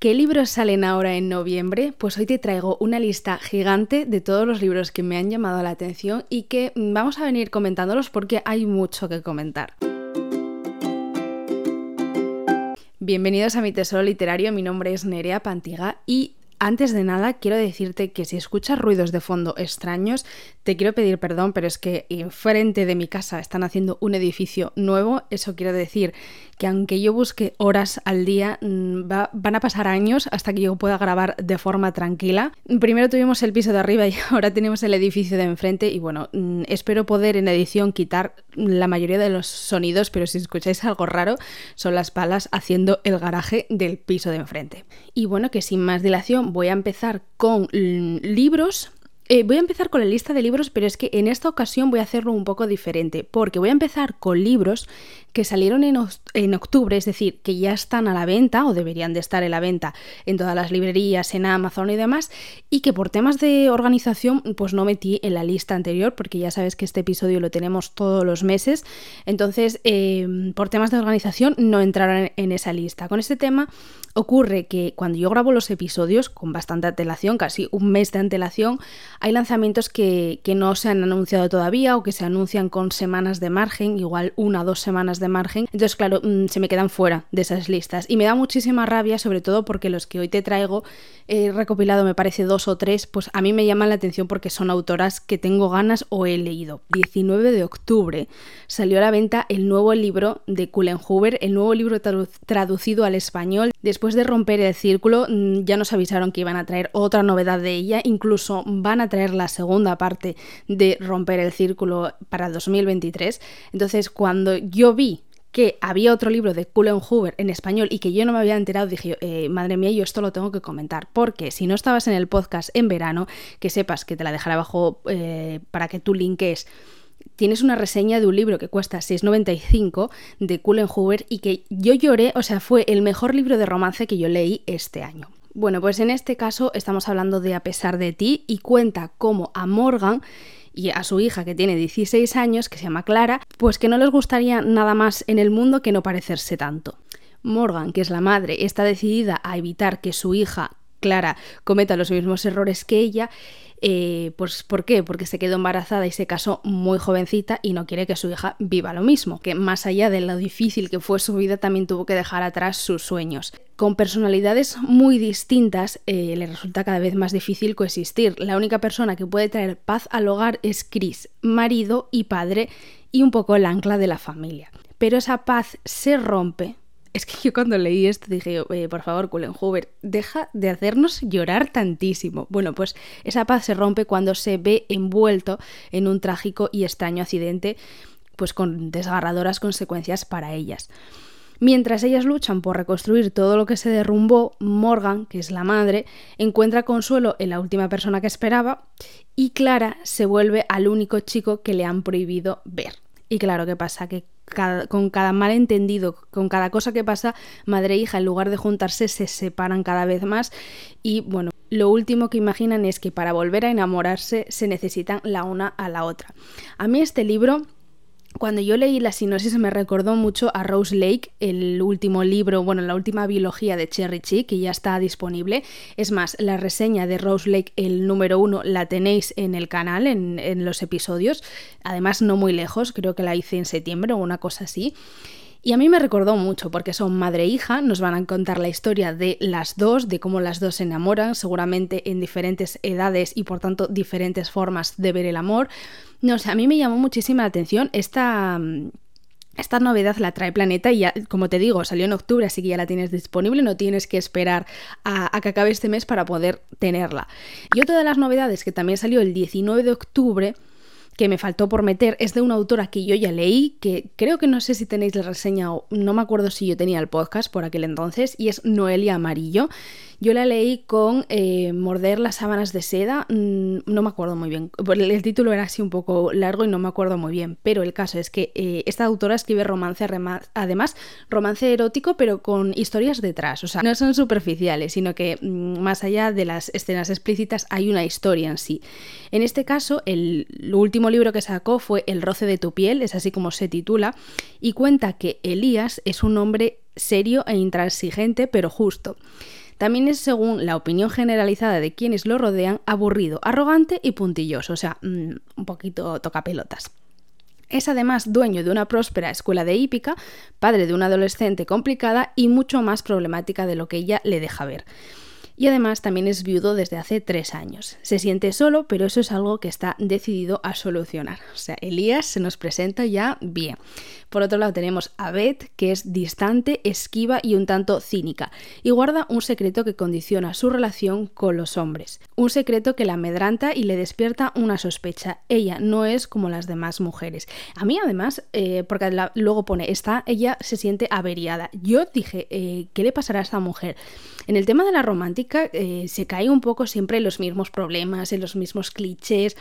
¿Qué libros salen ahora en noviembre? Pues hoy te traigo una lista gigante de todos los libros que me han llamado la atención y que vamos a venir comentándolos porque hay mucho que comentar. Bienvenidos a mi tesoro literario, mi nombre es Nerea Pantiga y antes de nada, quiero decirte que si escuchas ruidos de fondo extraños, te quiero pedir perdón, pero es que enfrente de mi casa están haciendo un edificio nuevo. Eso quiere decir que aunque yo busque horas al día, mm, van a pasar años hasta que yo pueda grabar de forma tranquila. Primero tuvimos el piso de arriba y ahora tenemos el edificio de enfrente y bueno, mm, espero poder en edición quitar la mayoría de los sonidos, pero si escucháis algo raro, son las palas haciendo el garaje del piso de enfrente. Y bueno, que sin más dilación voy a empezar con libros. Eh, voy a empezar con la lista de libros, pero es que en esta ocasión voy a hacerlo un poco diferente, porque voy a empezar con libros que salieron en, octubre, es decir, que ya están a la venta o deberían de estar en la venta en todas las librerías, en Amazon y demás, y que por temas de organización pues no metí en la lista anterior, porque ya sabes que este episodio lo tenemos todos los meses, entonces em, por temas de organización no entraron en esa lista. Con este tema ocurre que cuando yo grabo los episodios con bastante antelación, casi un mes de antelación, hay lanzamientos que, no se han anunciado todavía o que se anuncian con semanas de margen, igual una o dos semanas de margen. Entonces, claro, mm, se me quedan fuera de esas listas. Y me da muchísima rabia, sobre todo porque los que hoy te traigo, he recopilado, me parece, dos o tres, pues a mí me llaman la atención porque son autoras que tengo ganas o he leído. 19 de octubre salió a la venta el nuevo libro de Cullen Hoover, el nuevo libro traducido al español. Después de romper el círculo, mm, ya nos avisaron que iban a traer otra novedad de ella, incluso van a traer la segunda parte de Romper el Círculo para 2023. Entonces, cuando yo vi había otro libro de Cullen Hoover en español y que yo no me había enterado, dije, eh, madre mía, yo esto lo tengo que comentar. Porque si no estabas en el podcast en verano, que sepas que te la dejaré abajo eh, para que tú linques tienes una reseña de un libro que cuesta 6,95 de Cullen Hoover y que yo lloré, o sea, fue el mejor libro de romance que yo leí este año. Bueno, pues en este caso estamos hablando de A pesar de ti y cuenta cómo a Morgan y a su hija que tiene 16 años, que se llama Clara, pues que no les gustaría nada más en el mundo que no parecerse tanto. Morgan, que es la madre, está decidida a evitar que su hija Clara cometa los mismos errores que ella eh, pues ¿por qué? Porque se quedó embarazada y se casó muy jovencita y no quiere que su hija viva lo mismo, que más allá de lo difícil que fue su vida también tuvo que dejar atrás sus sueños. Con personalidades muy distintas eh, le resulta cada vez más difícil coexistir. La única persona que puede traer paz al hogar es Chris, marido y padre y un poco el ancla de la familia. Pero esa paz se rompe es que yo cuando leí esto dije, por favor, Cullen Hoover, deja de hacernos llorar tantísimo. Bueno, pues esa paz se rompe cuando se ve envuelto en un trágico y extraño accidente, pues con desgarradoras consecuencias para ellas. Mientras ellas luchan por reconstruir todo lo que se derrumbó, Morgan, que es la madre, encuentra consuelo en la última persona que esperaba y Clara se vuelve al único chico que le han prohibido ver. Y claro, ¿qué pasa? Que con cada malentendido, con cada cosa que pasa, madre e hija, en lugar de juntarse, se separan cada vez más y bueno, lo último que imaginan es que para volver a enamorarse se necesitan la una a la otra. A mí este libro cuando yo leí la sinopsis me recordó mucho a Rose Lake, el último libro, bueno, la última biología de Cherry Chick, que ya está disponible. Es más, la reseña de Rose Lake, el número uno, la tenéis en el canal, en, en los episodios. Además, no muy lejos, creo que la hice en septiembre o una cosa así. Y a mí me recordó mucho porque son madre e hija, nos van a contar la historia de las dos, de cómo las dos se enamoran, seguramente en diferentes edades y por tanto diferentes formas de ver el amor. No sé, a mí me llamó muchísima la atención esta... Esta novedad la trae Planeta y ya, como te digo, salió en octubre, así que ya la tienes disponible, no tienes que esperar a, a, que acabe este mes para poder tenerla. Y otra de las novedades que también salió el 19 de octubre que me faltó por meter es de una autora que yo ya leí, que creo que no sé si tenéis la reseña o no me acuerdo si yo tenía el podcast por aquel entonces, y es Noelia Amarillo. Yo la leí con eh, Morder las sábanas de seda, mm, no me acuerdo muy bien, el título era así un poco largo y no me acuerdo muy bien, pero el caso es que eh, esta autora escribe romance, además romance erótico, pero con historias detrás, o sea, no son superficiales, sino que mm, más allá de las escenas explícitas hay una historia en sí. En este caso, el último libro que sacó fue El roce de tu piel, es así como se titula, y cuenta que Elías es un hombre serio e intransigente, pero justo. También es, según la opinión generalizada de quienes lo rodean, aburrido, arrogante y puntilloso, o sea, mm, un poquito toca pelotas. Es además dueño de una próspera escuela de hípica, padre de una adolescente complicada y mucho más problemática de lo que ella le deja ver y además también es viudo desde hace tres años. Se siente solo, pero eso es algo que está decidido a solucionar. O sea, Elías se nos presenta ya bien. Por otro lado tenemos a Beth, que es distante, esquiva y un tanto cínica, y guarda un secreto que condiciona su relación con los hombres. Un secreto que la amedranta y le despierta una sospecha. Ella no es como las demás mujeres. A mí además, eh, porque luego pone, está, ella se siente averiada. Yo dije, eh, ¿qué le pasará a esta mujer? En el tema de la romántica eh, se cae un poco siempre en los mismos problemas, en los mismos clichés.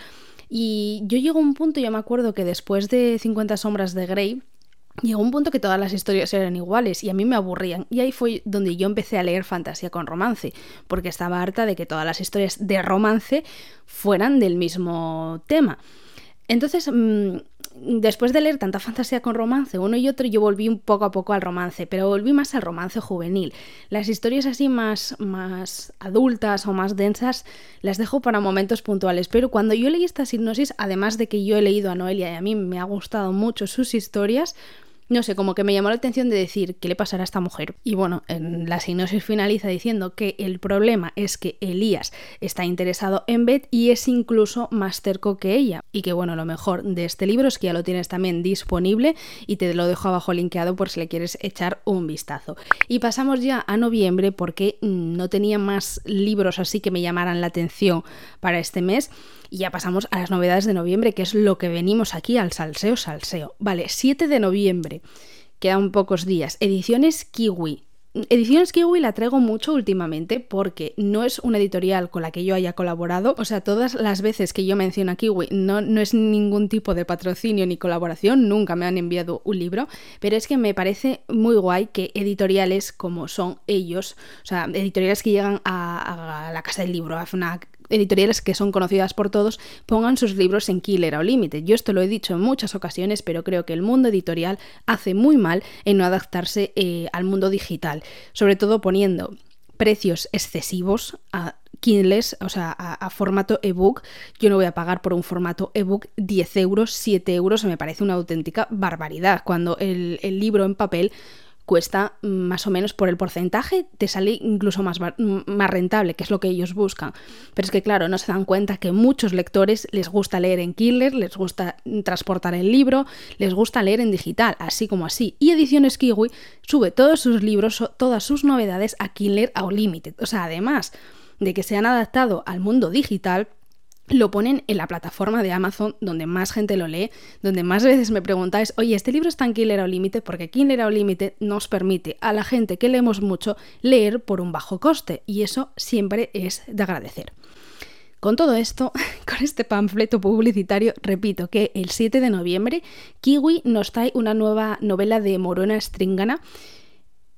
Y yo llego a un punto, yo me acuerdo que después de 50 sombras de Grey, llegó un punto que todas las historias eran iguales y a mí me aburrían. Y ahí fue donde yo empecé a leer fantasía con romance, porque estaba harta de que todas las historias de romance fueran del mismo tema. Entonces, mm, después de leer tanta fantasía con romance, uno y otro, yo volví un poco a poco al romance, pero volví más al romance juvenil. Las historias así más, más adultas o más densas las dejo para momentos puntuales, pero cuando yo leí esta hipnosis, además de que yo he leído a Noelia y a mí me ha gustado mucho sus historias, no sé, como que me llamó la atención de decir qué le pasará a esta mujer. Y bueno, en la sinopsis finaliza diciendo que el problema es que Elías está interesado en Beth y es incluso más cerco que ella. Y que bueno, lo mejor de este libro es que ya lo tienes también disponible y te lo dejo abajo linkeado por si le quieres echar un vistazo. Y pasamos ya a noviembre porque mm, no tenía más libros así que me llamaran la atención para este mes. Y ya pasamos a las novedades de noviembre, que es lo que venimos aquí al salseo, salseo. Vale, 7 de noviembre, quedan pocos días. Ediciones Kiwi. Ediciones Kiwi la traigo mucho últimamente porque no es una editorial con la que yo haya colaborado. O sea, todas las veces que yo menciono a Kiwi no, no es ningún tipo de patrocinio ni colaboración, nunca me han enviado un libro, pero es que me parece muy guay que editoriales como son ellos, o sea, editoriales que llegan a, la casa del libro, a FNAC, editoriales que son conocidas por todos pongan sus libros en Killer o Limited. Yo esto lo he dicho en muchas ocasiones, pero creo que el mundo editorial hace muy mal en no adaptarse eh, al mundo digital, sobre todo poniendo precios excesivos a Kindles, o sea, a, formato ebook. Yo no voy a pagar por un formato ebook 10 euros, 7 euros, me parece una auténtica barbaridad, cuando el libro en papel cuesta más o menos por el porcentaje, te sale incluso más, más rentable, que es lo que ellos buscan. Pero es que, claro, no se dan cuenta que muchos lectores les gusta leer en Kindle, les gusta transportar el libro, les gusta leer en digital, así como así. Y Ediciones Kiwi sube todos sus libros, todas sus novedades a Kindle Unlimited. O sea, además de que se han adaptado al mundo digital, lo ponen en la plataforma de Amazon donde más gente lo lee, donde más veces me preguntáis, oye, este libro está en Killer o Limited porque Killer o Limited nos permite a la gente que leemos mucho leer por un bajo coste y eso siempre es de agradecer. Con todo esto, con este panfleto publicitario, repito que el 7 de noviembre Kiwi nos trae una nueva novela de Morona Stringana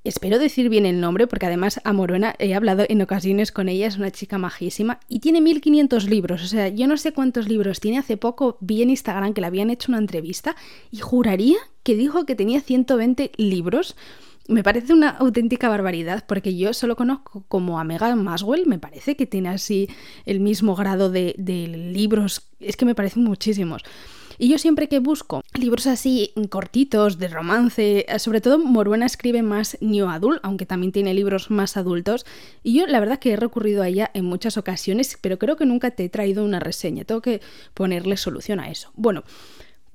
Espero decir bien el nombre porque además a Morona he hablado en ocasiones con ella, es una chica majísima y tiene 1500 libros, o sea, yo no sé cuántos libros tiene, hace poco vi en Instagram que le habían hecho una entrevista y juraría que dijo que tenía 120 libros. Me parece una auténtica barbaridad porque yo solo conozco como a Megan Maswell, me parece que tiene así el mismo grado de, de libros, es que me parecen muchísimos. Y yo siempre que busco libros así cortitos, de romance, eh, sobre todo Moruena escribe más new adult, aunque también tiene libros más adultos. Y yo la verdad que he recurrido a ella en muchas ocasiones, pero creo que nunca te he traído una reseña. Tengo que ponerle solución a eso. Bueno,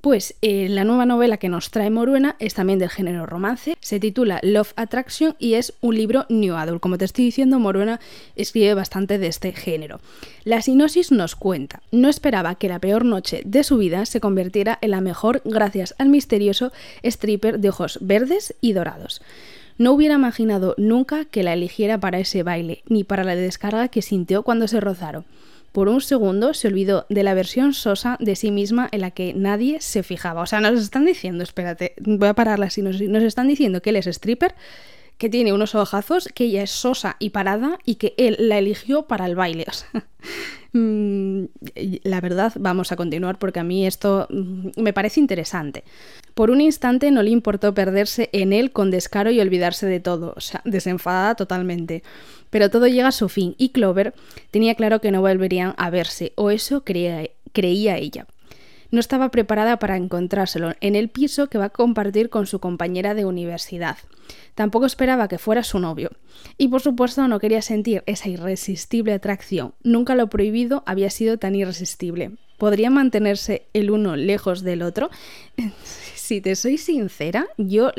pues eh, la nueva novela que nos trae Moruena es también del género romance, se titula Love Attraction y es un libro new adult. Como te estoy diciendo, Moruena escribe bastante de este género. La sinopsis nos cuenta, no esperaba que la peor noche de su vida se convirtiera en la mejor gracias al misterioso stripper de ojos verdes y dorados. No hubiera imaginado nunca que la eligiera para ese baile, ni para la descarga que sintió cuando se rozaron. Por un segundo se olvidó de la versión sosa de sí misma en la que nadie se fijaba. O sea, nos están diciendo, espérate, voy a pararla así, nos, están diciendo que él es stripper, que tiene unos ojazos, que ella es sosa y parada y que él la eligió para el baile. Mm, la verdad, vamos a continuar porque a mí esto mm, me parece interesante. Por un instante no le importó perderse en él con descaro y olvidarse de todo, o sea, desenfadada totalmente. Pero todo llega a su fin y Clover tenía claro que no volverían a verse, o eso creía, creía ella no estaba preparada para encontrárselo en el piso que va a compartir con su compañera de universidad. Tampoco esperaba que fuera su novio. Y por supuesto no quería sentir esa irresistible atracción. Nunca lo prohibido había sido tan irresistible. ¿Podría mantenerse el uno lejos del otro? si te soy sincera, yo,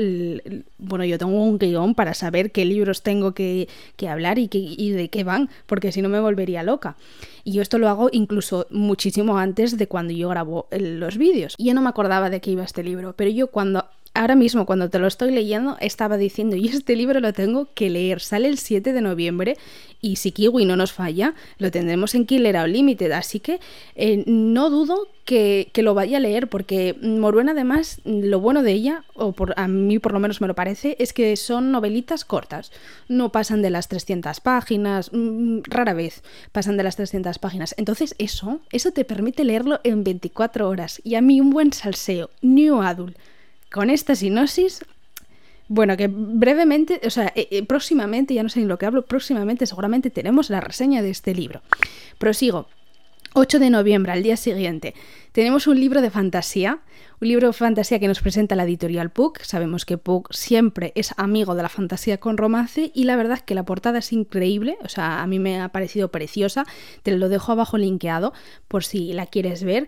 bueno, yo tengo un guion para saber qué libros tengo que, hablar y, y de qué van, porque si no me volvería loca. Y yo esto lo hago incluso muchísimo antes de cuando yo grabo los vídeos. Yo no me acordaba de qué iba este libro, pero yo cuando ahora mismo cuando te lo estoy leyendo estaba diciendo, y este libro lo tengo que leer, sale el 7 de noviembre y si Kiwi no nos falla, lo tendremos en Killer Unlimited, así que eh, no dudo que, lo vaya a leer porque Moruena además, lo bueno de ella, o por, a mí por lo menos me lo parece, es que son novelitas cortas, no pasan de las 300 páginas, mm, rara vez pasan de las 300 páginas, entonces eso, eso te permite leerlo en 24 horas. Y a mí un buen salseo, New Adult con esta sinosis, bueno, que brevemente, o sea, eh, eh, próximamente, ya no sé en lo que hablo, próximamente seguramente tenemos la reseña de este libro. Prosigo. 8 de noviembre, al día siguiente, tenemos un libro de fantasía, un libro de fantasía que nos presenta la editorial Puck. Sabemos que Puck siempre es amigo de la fantasía con romance y la verdad es que la portada es increíble, o sea, a mí me ha parecido preciosa. Te lo dejo abajo linkeado por si la quieres ver.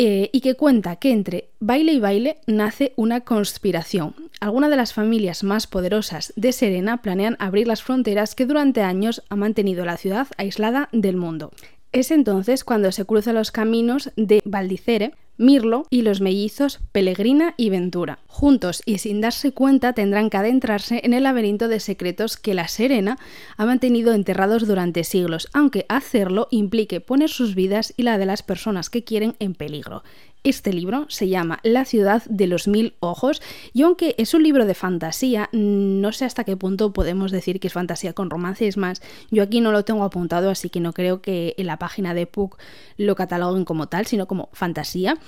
Eh, y que cuenta que entre baile y baile nace una conspiración. Algunas de las familias más poderosas de Serena planean abrir las fronteras que durante años ha mantenido la ciudad aislada del mundo. Es entonces cuando se cruzan los caminos de Valdicere, Mirlo y los mellizos Pellegrina y Ventura. Juntos y sin darse cuenta tendrán que adentrarse en el laberinto de secretos que la Serena ha mantenido enterrados durante siglos, aunque hacerlo implique poner sus vidas y la de las personas que quieren en peligro. Este libro se llama La ciudad de los mil ojos y aunque es un libro de fantasía, no sé hasta qué punto podemos decir que es fantasía con romance. Es más, yo aquí no lo tengo apuntado, así que no creo que en la página de Puck lo cataloguen como tal, sino como fantasía.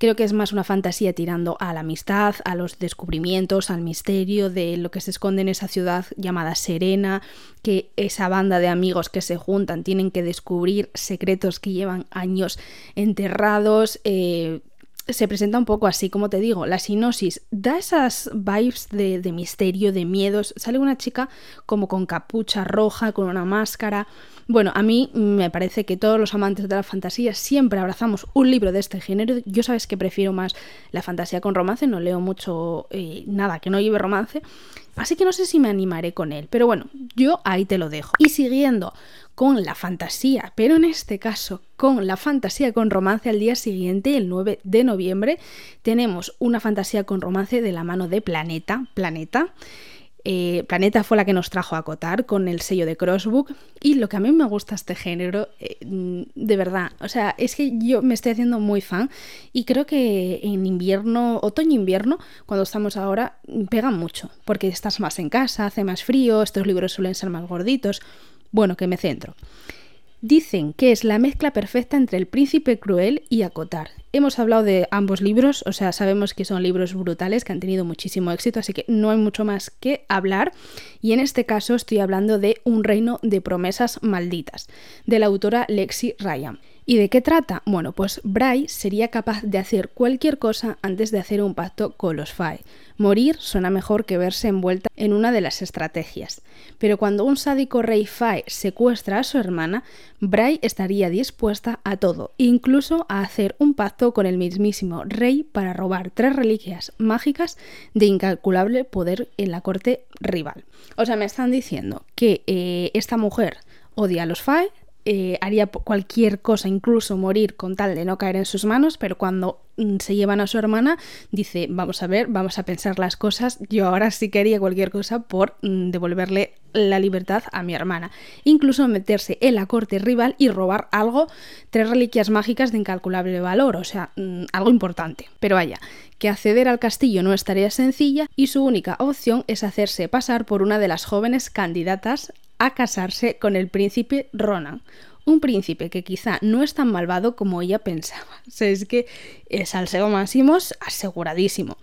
Creo que es más una fantasía tirando a la amistad, a los descubrimientos, al misterio de lo que se esconde en esa ciudad llamada Serena, que esa banda de amigos que se juntan tienen que descubrir secretos que llevan años enterrados. Eh, se presenta un poco así, como te digo, la sinosis da esas vibes de, misterio, de miedos. Sale una chica como con capucha roja, con una máscara. Bueno, a mí me parece que todos los amantes de la fantasía siempre abrazamos un libro de este género. Yo sabes que prefiero más la fantasía con romance, no leo mucho eh, nada que no lleve romance. Así que no sé si me animaré con él, pero bueno, yo ahí te lo dejo. Y siguiendo con la fantasía, pero en este caso con la fantasía con romance al día siguiente, el 9 de noviembre, tenemos una fantasía con romance de la mano de Planeta, Planeta, eh, Planeta fue la que nos trajo a Cotar con el sello de Crossbook y lo que a mí me gusta este género, eh, de verdad, o sea, es que yo me estoy haciendo muy fan y creo que en invierno, otoño-invierno, cuando estamos ahora, pega mucho, porque estás más en casa, hace más frío, estos libros suelen ser más gorditos, bueno, que me centro. Dicen que es la mezcla perfecta entre El príncipe cruel y Acotar. Hemos hablado de ambos libros, o sea, sabemos que son libros brutales que han tenido muchísimo éxito, así que no hay mucho más que hablar. Y en este caso estoy hablando de Un reino de promesas malditas, de la autora Lexi Ryan. ¿Y de qué trata? Bueno, pues Bray sería capaz de hacer cualquier cosa antes de hacer un pacto con los Fae. Morir suena mejor que verse envuelta en una de las estrategias. Pero cuando un sádico rey Fae secuestra a su hermana, Bray estaría dispuesta a todo, incluso a hacer un pacto con el mismísimo rey para robar tres reliquias mágicas de incalculable poder en la corte rival. O sea, me están diciendo que eh, esta mujer odia a los Fae, eh, haría cualquier cosa, incluso morir con tal de no caer en sus manos, pero cuando mm, se llevan a su hermana, dice, vamos a ver, vamos a pensar las cosas, yo ahora sí que haría cualquier cosa por mm, devolverle la libertad a mi hermana. Incluso meterse en la corte rival y robar algo, tres reliquias mágicas de incalculable valor, o sea, mm, algo importante. Pero vaya, que acceder al castillo no es tarea sencilla y su única opción es hacerse pasar por una de las jóvenes candidatas a casarse con el príncipe Ronan. Un príncipe que quizá no es tan malvado como ella pensaba. O sea, es que el salseo máximo es aseguradísimo.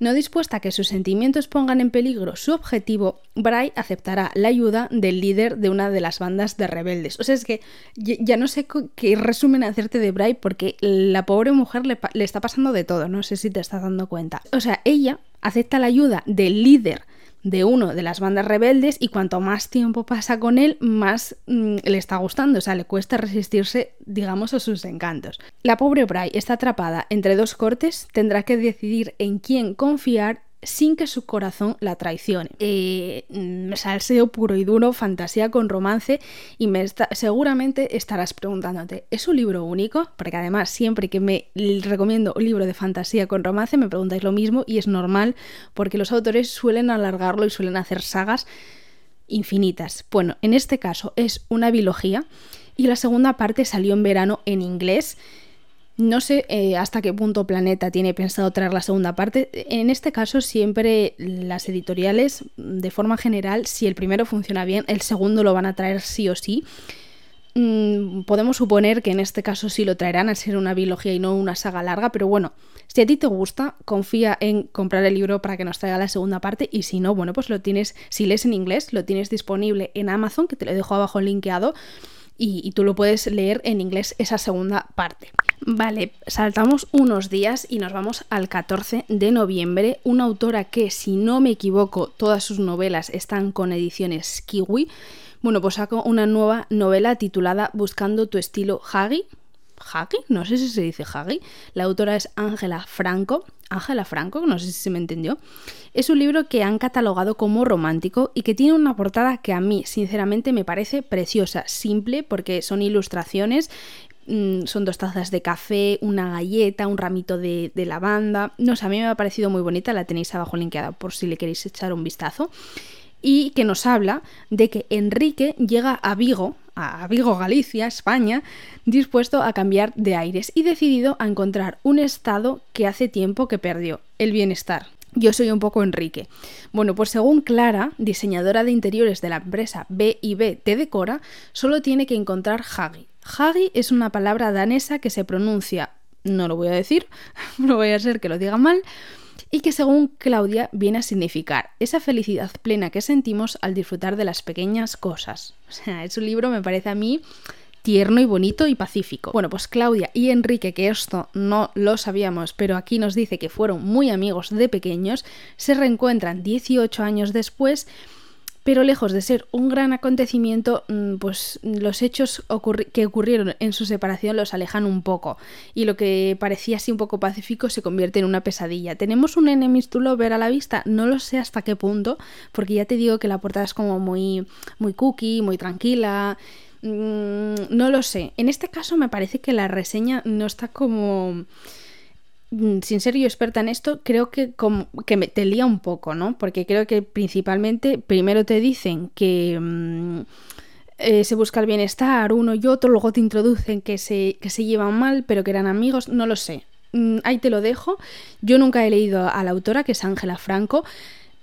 No dispuesta a que sus sentimientos pongan en peligro su objetivo, Bray aceptará la ayuda del líder de una de las bandas de rebeldes. O sea, es que ya no sé qué resumen hacerte de Bray porque la pobre mujer le, le está pasando de todo, no sé si te estás dando cuenta. O sea, ella acepta la ayuda del líder de uno de las bandas rebeldes y cuanto más tiempo pasa con él, más mm, le está gustando, o sea, le cuesta resistirse, digamos, a sus encantos. La pobre Bray está atrapada entre dos cortes, tendrá que decidir en quién confiar sin que su corazón la traicione. Eh, mm, salseo puro y duro, fantasía con romance y me seguramente estarás preguntándote, ¿es un libro único? Porque además siempre que me recomiendo un libro de fantasía con romance me preguntáis lo mismo y es normal porque los autores suelen alargarlo y suelen hacer sagas infinitas. Bueno, en este caso es una biología y la segunda parte salió en verano en inglés no sé eh, hasta qué punto Planeta tiene pensado traer la segunda parte. En este caso, siempre las editoriales, de forma general, si el primero funciona bien, el segundo lo van a traer sí o sí. Mm, podemos suponer que en este caso sí lo traerán al ser una biología y no una saga larga, pero bueno, si a ti te gusta, confía en comprar el libro para que nos traiga la segunda parte y si no, bueno, pues lo tienes, si lees en inglés, lo tienes disponible en Amazon, que te lo dejo abajo linkeado y, tú lo puedes leer en inglés esa segunda parte. Vale, saltamos unos días y nos vamos al 14 de noviembre, una autora que, si no me equivoco, todas sus novelas están con ediciones Kiwi. Bueno, pues saco una nueva novela titulada Buscando tu estilo Hagi. ¿Hagi? No sé si se dice Hagi. La autora es Ángela Franco Ángela Franco, no sé si se me entendió, es un libro que han catalogado como romántico y que tiene una portada que a mí sinceramente me parece preciosa, simple porque son ilustraciones, mm, son dos tazas de café, una galleta, un ramito de, lavanda, no sé, a mí me ha parecido muy bonita, la tenéis abajo linkeada por si le queréis echar un vistazo y que nos habla de que Enrique llega a Vigo, a Vigo, Galicia, España, dispuesto a cambiar de aires y decidido a encontrar un estado que hace tiempo que perdió, el bienestar. Yo soy un poco Enrique. Bueno, pues según Clara, diseñadora de interiores de la empresa B&B Te Decora, solo tiene que encontrar Hagi. Hagi es una palabra danesa que se pronuncia, no lo voy a decir, no voy a ser que lo diga mal, y que según Claudia viene a significar esa felicidad plena que sentimos al disfrutar de las pequeñas cosas. O sea, es un libro, me parece a mí, tierno y bonito y pacífico. Bueno, pues Claudia y Enrique, que esto no lo sabíamos, pero aquí nos dice que fueron muy amigos de pequeños, se reencuentran 18 años después pero lejos de ser un gran acontecimiento, mm, pues los hechos que ocurrieron en su separación los alejan un poco y lo que parecía así un poco pacífico se convierte en una pesadilla. ¿Tenemos un enemies to ver a la vista? No lo sé hasta qué punto, porque ya te digo que la portada es como muy, muy cookie, muy tranquila. Mm, no lo sé. En este caso me parece que la reseña no está como sin ser yo experta en esto, creo que, que me, te lía un poco, ¿no? Porque creo que principalmente primero te dicen que mm, eh, se busca el bienestar uno y otro, luego te introducen que se, que se llevan mal, pero que eran amigos, no lo sé. Mm, ahí te lo dejo. Yo nunca he leído a la autora, que es Ángela Franco.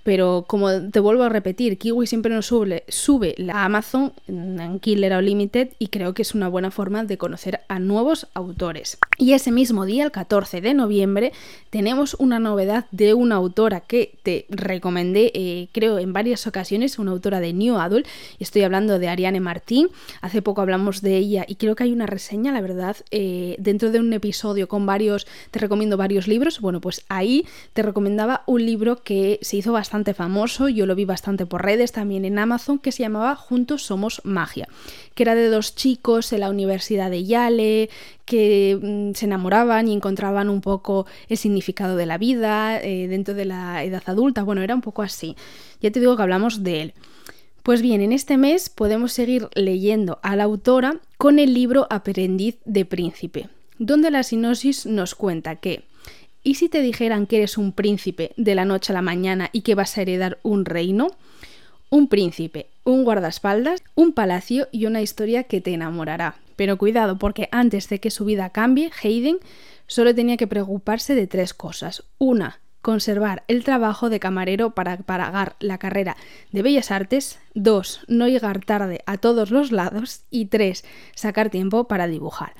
Pero como te vuelvo a repetir, Kiwi siempre nos sube, sube la Amazon en Killer Unlimited y creo que es una buena forma de conocer a nuevos autores. Y ese mismo día, el 14 de noviembre, tenemos una novedad de una autora que te recomendé, eh, creo, en varias ocasiones, una autora de New Adult. Estoy hablando de Ariane Martín. Hace poco hablamos de ella y creo que hay una reseña, la verdad, eh, dentro de un episodio con varios, te recomiendo varios libros. Bueno, pues ahí te recomendaba un libro que se hizo bastante famoso, yo lo vi bastante por redes, también en Amazon, que se llamaba Juntos Somos Magia, que era de dos chicos en la Universidad de Yale, que mm, se enamoraban y encontraban un poco el significado de la vida eh, dentro de la edad adulta, bueno, era un poco así. Ya te digo que hablamos de él. Pues bien, en este mes podemos seguir leyendo a la autora con el libro Aprendiz de Príncipe, donde la sinosis nos cuenta que ¿y si te dijeran que eres un príncipe de la noche a la mañana y que vas a heredar un reino? Un príncipe, un guardaespaldas, un palacio y una historia que te enamorará. Pero cuidado, porque antes de que su vida cambie, Hayden solo tenía que preocuparse de tres cosas. Una, conservar el trabajo de camarero para pagar la carrera de Bellas Artes. Dos, no llegar tarde a todos los lados. Y tres, sacar tiempo para dibujar.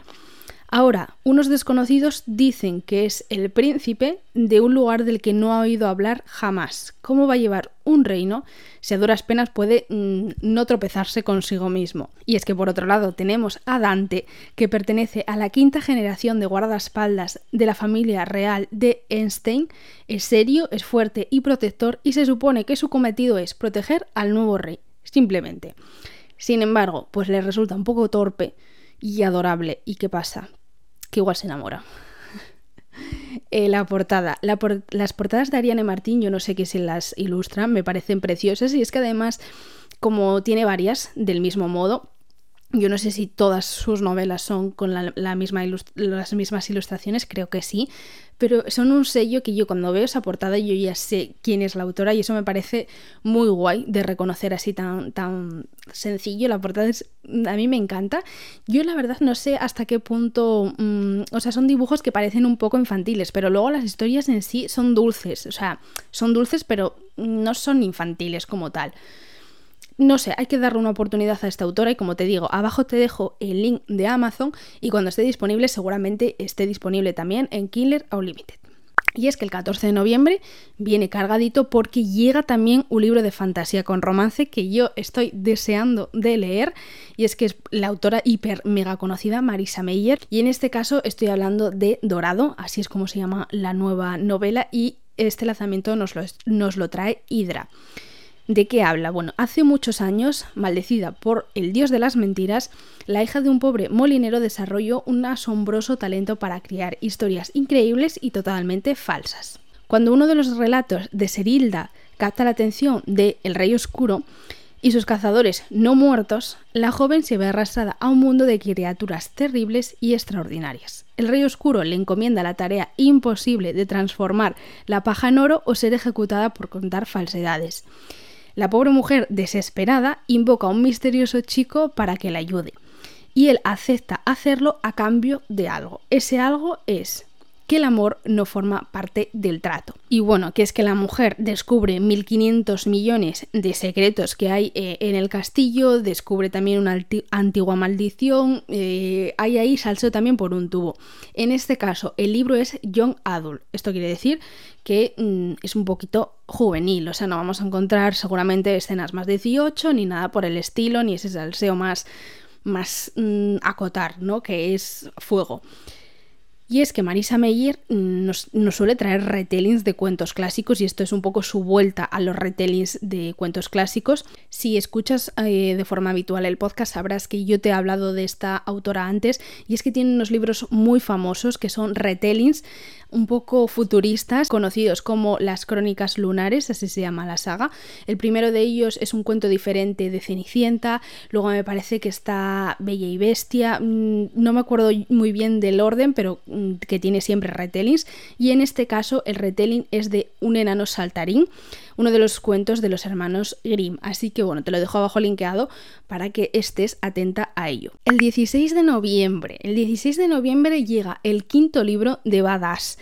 Ahora, unos desconocidos dicen que es el príncipe de un lugar del que no ha oído hablar jamás. ¿Cómo va a llevar un reino si a duras penas puede mm, no tropezarse consigo mismo? Y es que por otro lado tenemos a Dante, que pertenece a la quinta generación de guardaespaldas de la familia real de Einstein. Es serio, es fuerte y protector y se supone que su cometido es proteger al nuevo rey, simplemente. Sin embargo, pues le resulta un poco torpe y adorable. ¿Y qué pasa? Que igual se enamora. Eh, la portada. las portadas de Ariane Martín, yo no sé qué se las ilustra, me parecen preciosas y es que además, como tiene varias del mismo modo, yo no sé si todas sus novelas son con las mismas ilustraciones, creo que sí, pero son un sello que yo cuando veo esa portada yo ya sé quién es la autora y eso me parece muy guay de reconocer así tan, tan sencillo. La portada es, a mí me encanta. Yo la verdad no sé hasta qué punto, mm, o sea, son dibujos que parecen un poco infantiles, pero luego las historias en sí son dulces, o sea, son dulces pero no son infantiles como tal. No sé, hay que darle una oportunidad a esta autora y como te digo, abajo te dejo el link de Amazon y cuando esté disponible seguramente esté disponible también en Killer Unlimited. Y es que el 14 de noviembre viene cargadito porque llega también un libro de fantasía con romance que yo estoy deseando de leer. Y es que es la autora hiper mega conocida Marisa Meyer. Y en este caso estoy hablando de Dorado, así es como se llama la nueva novela. Y este lanzamiento nos lo, nos lo trae Hydra. ¿De qué habla? Bueno, hace muchos años, maldecida por el dios de las mentiras, la hija de un pobre molinero desarrolló un asombroso talento para crear historias increíbles y totalmente falsas. Cuando uno de los relatos de Serilda capta la atención de El Rey Oscuro y sus cazadores no muertos, la joven se ve arrastrada a un mundo de criaturas terribles y extraordinarias. El Rey Oscuro le encomienda la tarea imposible de transformar la paja en oro o ser ejecutada por contar falsedades. La pobre mujer, desesperada, invoca a un misterioso chico para que la ayude. Y él acepta hacerlo a cambio de algo. Ese algo es que el amor no forma parte del trato. Y bueno, que es que la mujer descubre 1.500 millones de secretos que hay eh, en el castillo, descubre también una antigua maldición, eh, hay ahí salseo también por un tubo. En este caso, el libro es Young Adult. Esto quiere decir que mm, es un poquito juvenil, o sea, no vamos a encontrar seguramente escenas más 18 ni nada por el estilo, ni ese salseo más, más mm, acotar, ¿no? Que es fuego. Y es que Marisa Meyer nos, suele traer retellings de cuentos clásicos y esto es un poco su vuelta a los retellings de cuentos clásicos. Si escuchas eh, de forma habitual el podcast sabrás que yo te he hablado de esta autora antes y es que tiene unos libros muy famosos que son retellings un poco futuristas, conocidos como Las Crónicas Lunares, así se llama la saga. El primero de ellos es un cuento diferente de Cenicienta, luego me parece que está Bella y Bestia, mm, no me acuerdo muy bien del orden, pero mm, que tiene siempre retellings, y en este caso el retelling es de un enano saltarín uno de los cuentos de los hermanos Grimm. Así que bueno, te lo dejo abajo linkeado para que estés atenta a ello. El 16 de noviembre, el 16 de noviembre llega el quinto libro de Badass.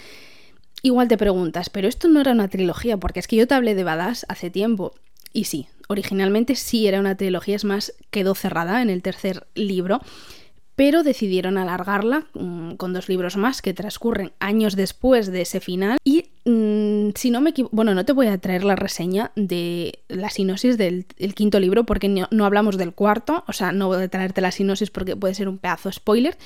Igual te preguntas, pero esto no era una trilogía, porque es que yo te hablé de Badass hace tiempo. Y sí, originalmente sí era una trilogía, es más, quedó cerrada en el tercer libro pero decidieron alargarla mm, con dos libros más que transcurren años después de ese final y mm, si no me equivoco, bueno, no te voy a traer la reseña de la sinosis del quinto libro porque no, hablamos del cuarto, o sea, no voy a traerte la sinosis porque puede ser un pedazo spoiler,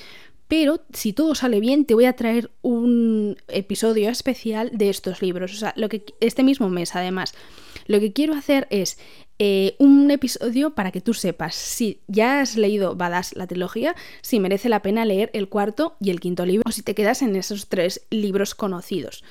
pero si todo sale bien te voy a traer un episodio especial de estos libros, o sea, lo que este mismo mes además. Lo que quiero hacer es eh, un episodio para que tú sepas si ya has leído Badass la trilogía, si merece la pena leer el cuarto y el quinto libro o si te quedas en esos tres libros conocidos.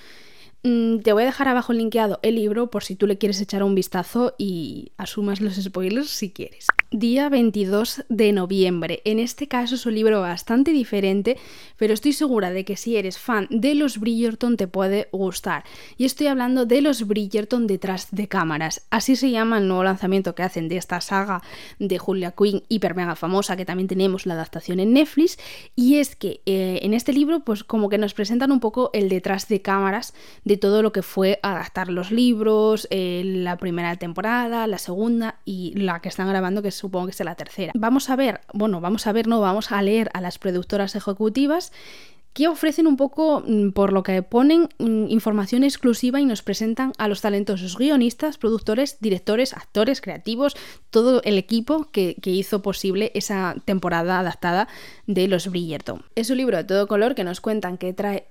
Mm, te voy a dejar abajo linkeado el libro por si tú le quieres echar un vistazo y asumas los spoilers si quieres. Día 22 de noviembre. En este caso es un libro bastante diferente, pero estoy segura de que si eres fan de los Bridgerton te puede gustar. Y estoy hablando de los Bridgerton detrás de cámaras. Así se llama el nuevo lanzamiento que hacen de esta saga de Julia Quinn hiper mega famosa, que también tenemos la adaptación en Netflix. Y es que eh, en este libro, pues como que nos presentan un poco el detrás de cámaras de todo lo que fue adaptar los libros, eh, la primera temporada, la segunda y la que están grabando, que supongo que es la tercera. Vamos a ver, bueno, vamos a ver, no, vamos a leer a las productoras ejecutivas que ofrecen un poco, mm, por lo que ponen, mm, información exclusiva y nos presentan a los talentosos guionistas, productores, directores, actores, creativos, todo el equipo que, hizo posible esa temporada adaptada de Los Bridgerton. Es un libro de todo color que nos cuentan que trae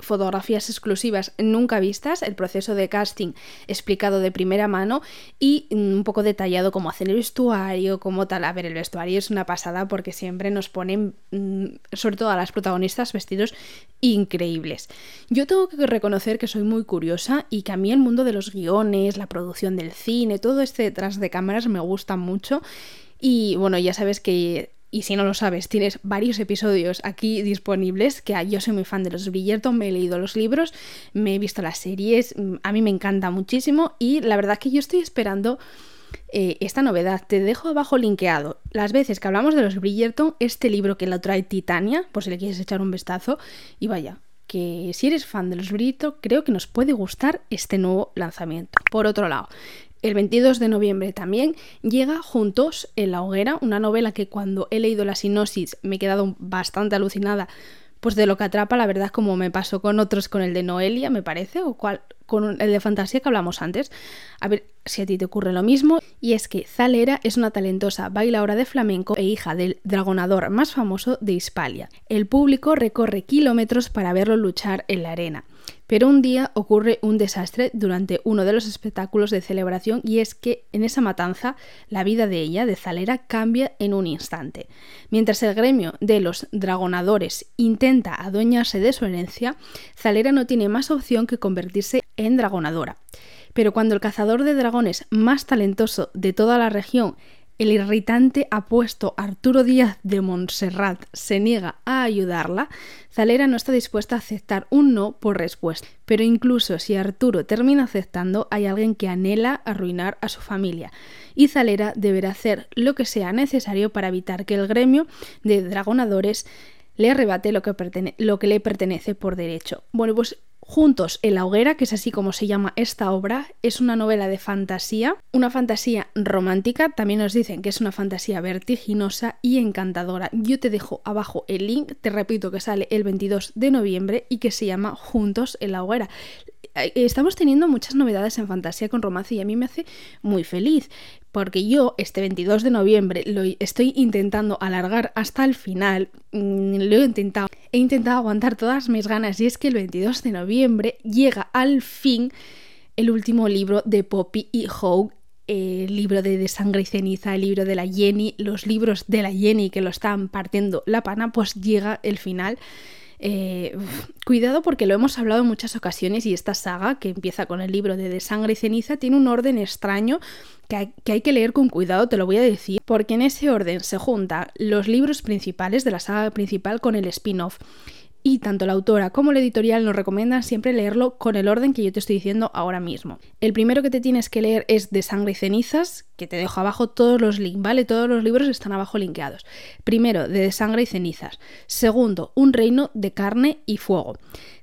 fotografías exclusivas nunca vistas, el proceso de casting explicado de primera mano y un poco detallado cómo hacer el vestuario, cómo tal. A ver, el vestuario es una pasada porque siempre nos ponen, mm, sobre todo a las protagonistas, vestidos increíbles. Yo tengo que reconocer que soy muy curiosa y que a mí el mundo de los guiones, la producción del cine, todo este detrás de cámaras me gusta mucho. Y bueno, ya sabes que y si no lo sabes, tienes varios episodios aquí disponibles, que yo soy muy fan de los Bridgerton, me he leído los libros, me he visto las series, mm, a mí me encanta muchísimo y la verdad que yo estoy esperando eh, esta novedad. Te dejo abajo linkeado las veces que hablamos de los Bridgerton, este libro que lo trae Titania, por si le quieres echar un vistazo, y vaya, que si eres fan de los Bridgerton, creo que nos puede gustar este nuevo lanzamiento. Por otro lado, el 22 de noviembre también llega Juntos en la hoguera, una novela que cuando he leído la sinopsis me he quedado bastante alucinada pues de lo que atrapa, la verdad, como me pasó con otros, con el de Noelia, me parece, o cual, con el de fantasía que hablamos antes. A ver si a ti te ocurre lo mismo. Y es que Zalera es una talentosa bailadora de flamenco e hija del dragonador más famoso de Hispalia. El público recorre kilómetros para verlo luchar en la arena. Pero un día ocurre un desastre durante uno de los espectáculos de celebración y es que en esa matanza la vida de ella, de Zalera, cambia en un instante. Mientras el gremio de los dragonadores intenta adueñarse de su herencia, Zalera no tiene más opción que convertirse en dragonadora. Pero cuando el cazador de dragones más talentoso de toda la región el irritante apuesto Arturo Díaz de Montserrat se niega a ayudarla, Zalera no está dispuesta a aceptar un no por respuesta. Pero incluso si Arturo termina aceptando, hay alguien que anhela arruinar a su familia. Y Zalera deberá hacer lo que sea necesario para evitar que el gremio de dragonadores le arrebate lo que, lo que le pertenece por derecho. Bueno, pues Juntos en la hoguera, que es así como se llama esta obra, es una novela de fantasía, una fantasía romántica, también nos dicen que es una fantasía vertiginosa y encantadora. Yo te dejo abajo el link, te repito que sale el 22 de noviembre y que se llama Juntos en la hoguera. Eh, estamos teniendo muchas novedades en fantasía con romance y a mí me hace muy feliz porque yo este 22 de noviembre lo estoy intentando alargar hasta el final, mm, lo he intentado, he intentado aguantar todas mis ganas y es que el 22 de noviembre llega al fin el último libro de Poppy y Hogue el libro de, de, Sangre y Ceniza, el libro de la Jenny, los libros de la Jenny que lo están partiendo la pana, pues llega el final eh, cuidado porque lo hemos hablado en muchas ocasiones y esta saga, que empieza con el libro de De Sangre y Ceniza, tiene un orden extraño que hay, que hay que leer con cuidado, te lo voy a decir, porque en ese orden se juntan los libros principales de la saga principal con el spin-off y tanto la autora como la editorial nos recomiendan siempre leerlo con el orden que yo te estoy diciendo ahora mismo. El primero que te tienes que leer es De sangre y cenizas, que te dejo abajo todos los links, ¿vale? Todos los libros están abajo linkeados. Primero, de, de sangre y cenizas. Segundo, Un reino de carne y fuego.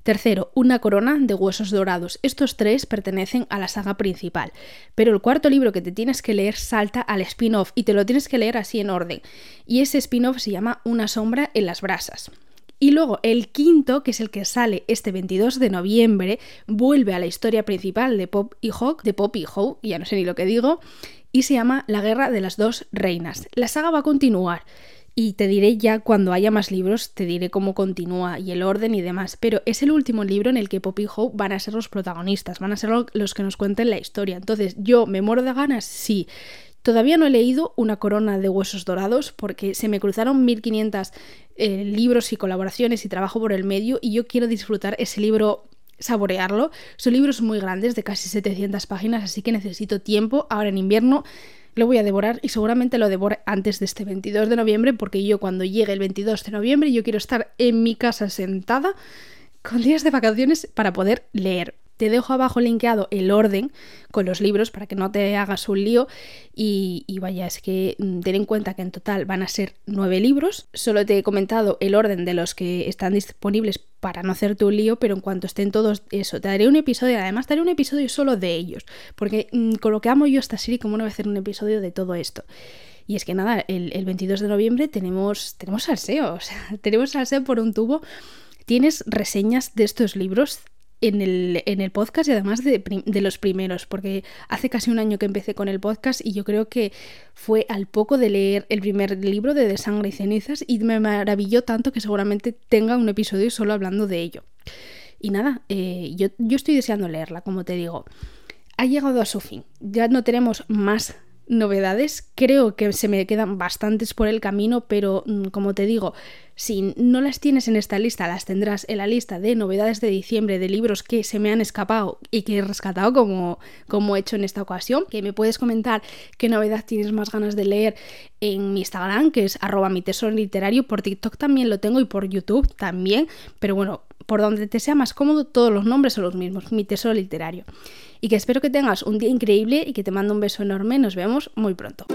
Tercero, una corona de huesos dorados. Estos tres pertenecen a la saga principal. Pero el cuarto libro que te tienes que leer salta al spin-off y te lo tienes que leer así en orden. Y ese spin-off se llama Una sombra en las brasas. Y luego el quinto, que es el que sale este 22 de noviembre, vuelve a la historia principal de Pop y Hawk, de Pop y Hawk, ya no sé ni lo que digo, y se llama La Guerra de las Dos Reinas. La saga va a continuar. Y te diré ya cuando haya más libros, te diré cómo continúa y el orden y demás. Pero es el último libro en el que Pop y Hope van a ser los protagonistas, van a ser los que nos cuenten la historia. Entonces, ¿yo me muero de ganas? Sí. Todavía no he leído Una corona de huesos dorados porque se me cruzaron 1500 eh, libros y colaboraciones y trabajo por el medio y yo quiero disfrutar ese libro saborearlo. Son libros muy grandes, de casi 700 páginas, así que necesito tiempo. Ahora en invierno lo voy a devorar y seguramente lo devore antes de este 22 de noviembre, porque yo cuando llegue el 22 de noviembre yo quiero estar en mi casa sentada con días de vacaciones para poder leer. Te dejo abajo linkeado el orden con los libros para que no te hagas un lío. Y, vaya, es que mm, ten en cuenta que en total van a ser nueve libros. Solo te he comentado el orden de los que están disponibles para no hacerte un lío, pero en cuanto estén todos, eso, te daré un episodio. Además, te daré un episodio solo de ellos. Porque mm, con lo que amo yo esta serie, ¿cómo no voy a hacer un episodio de todo esto? Y es que nada, el, el 22 de noviembre tenemos, tenemos salseo, o sea, tenemos salseo por un tubo. Tienes reseñas de estos libros en el, en el podcast y además de, de, los primeros, porque hace casi un año que empecé con el podcast y yo creo que fue al poco de leer el primer libro de De Sangre y Cenizas y me maravilló tanto que seguramente tenga un episodio solo hablando de ello. Y nada, eh, yo, yo estoy deseando leerla, como te digo. Ha llegado a su fin. Ya no tenemos más novedades. Creo que se me quedan bastantes por el camino, pero mm, como te digo, si no las tienes en esta lista, las tendrás en la lista de novedades de diciembre de libros que se me han escapado y que he rescatado como, como he hecho en esta ocasión. Que me puedes comentar qué novedad tienes más ganas de leer en mi Instagram, que es arroba mi tesoro literario. Por TikTok también lo tengo y por YouTube también. Pero bueno, por donde te sea más cómodo, todos los nombres son los mismos, mi tesoro literario. Y que espero que tengas un día increíble y que te mando un beso enorme. Nos vemos muy pronto.